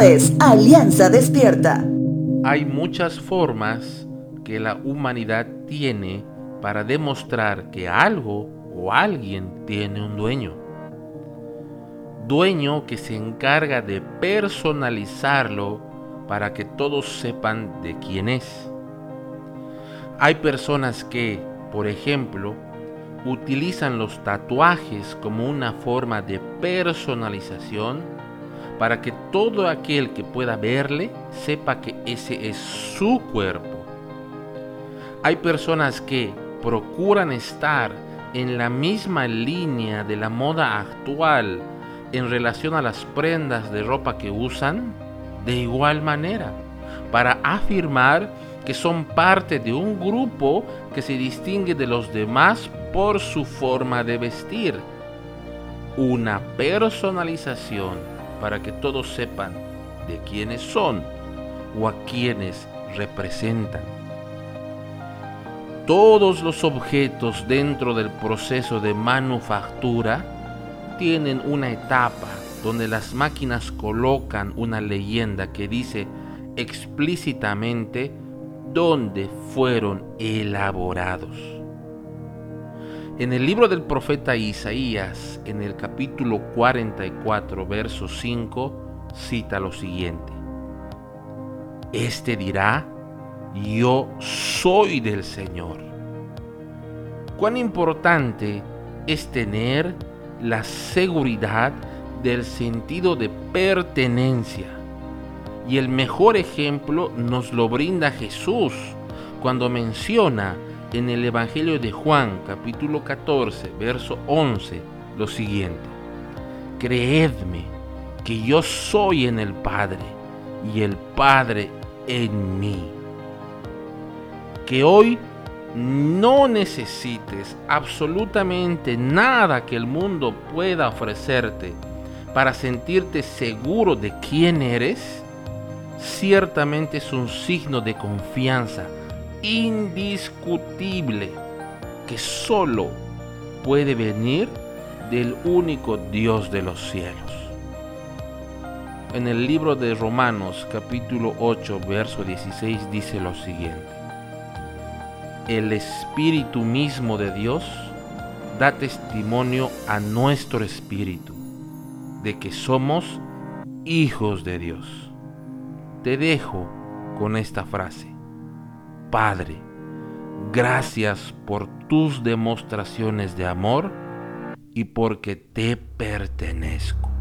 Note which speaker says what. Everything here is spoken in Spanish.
Speaker 1: Es Alianza Despierta.
Speaker 2: Hay muchas formas que la humanidad tiene para demostrar que algo o alguien tiene un dueño. Dueño que se encarga de personalizarlo para que todos sepan de quién es. Hay personas que, por ejemplo, utilizan los tatuajes como una forma de personalización para que todo aquel que pueda verle sepa que ese es su cuerpo. Hay personas que procuran estar en la misma línea de la moda actual en relación a las prendas de ropa que usan de igual manera para afirmar que son parte de un grupo que se distingue de los demás por su forma de vestir. Una personalización para que todos sepan de quiénes son o a quiénes representan. Todos los objetos dentro del proceso de manufactura tienen una etapa donde las máquinas colocan una leyenda que dice explícitamente dónde fueron elaborados. En el libro del profeta Isaías, en el capítulo 44, verso 5, cita lo siguiente. Este dirá, yo soy del Señor. Cuán importante es tener la seguridad del sentido de pertenencia y el mejor ejemplo nos lo brinda Jesús cuando menciona en el Evangelio de Juan capítulo 14 verso 11 lo siguiente. Creedme que yo soy en el Padre y el Padre en mí. Que hoy no necesites absolutamente nada que el mundo pueda ofrecerte para sentirte seguro de quién eres ciertamente es un signo de confianza indiscutible que solo puede venir del único Dios de los cielos. En el libro de Romanos capítulo 8 verso 16 dice lo siguiente. El Espíritu mismo de Dios da testimonio a nuestro espíritu de que somos hijos de Dios te dejo con esta frase. Padre, gracias por tus demostraciones de amor y porque te pertenezco.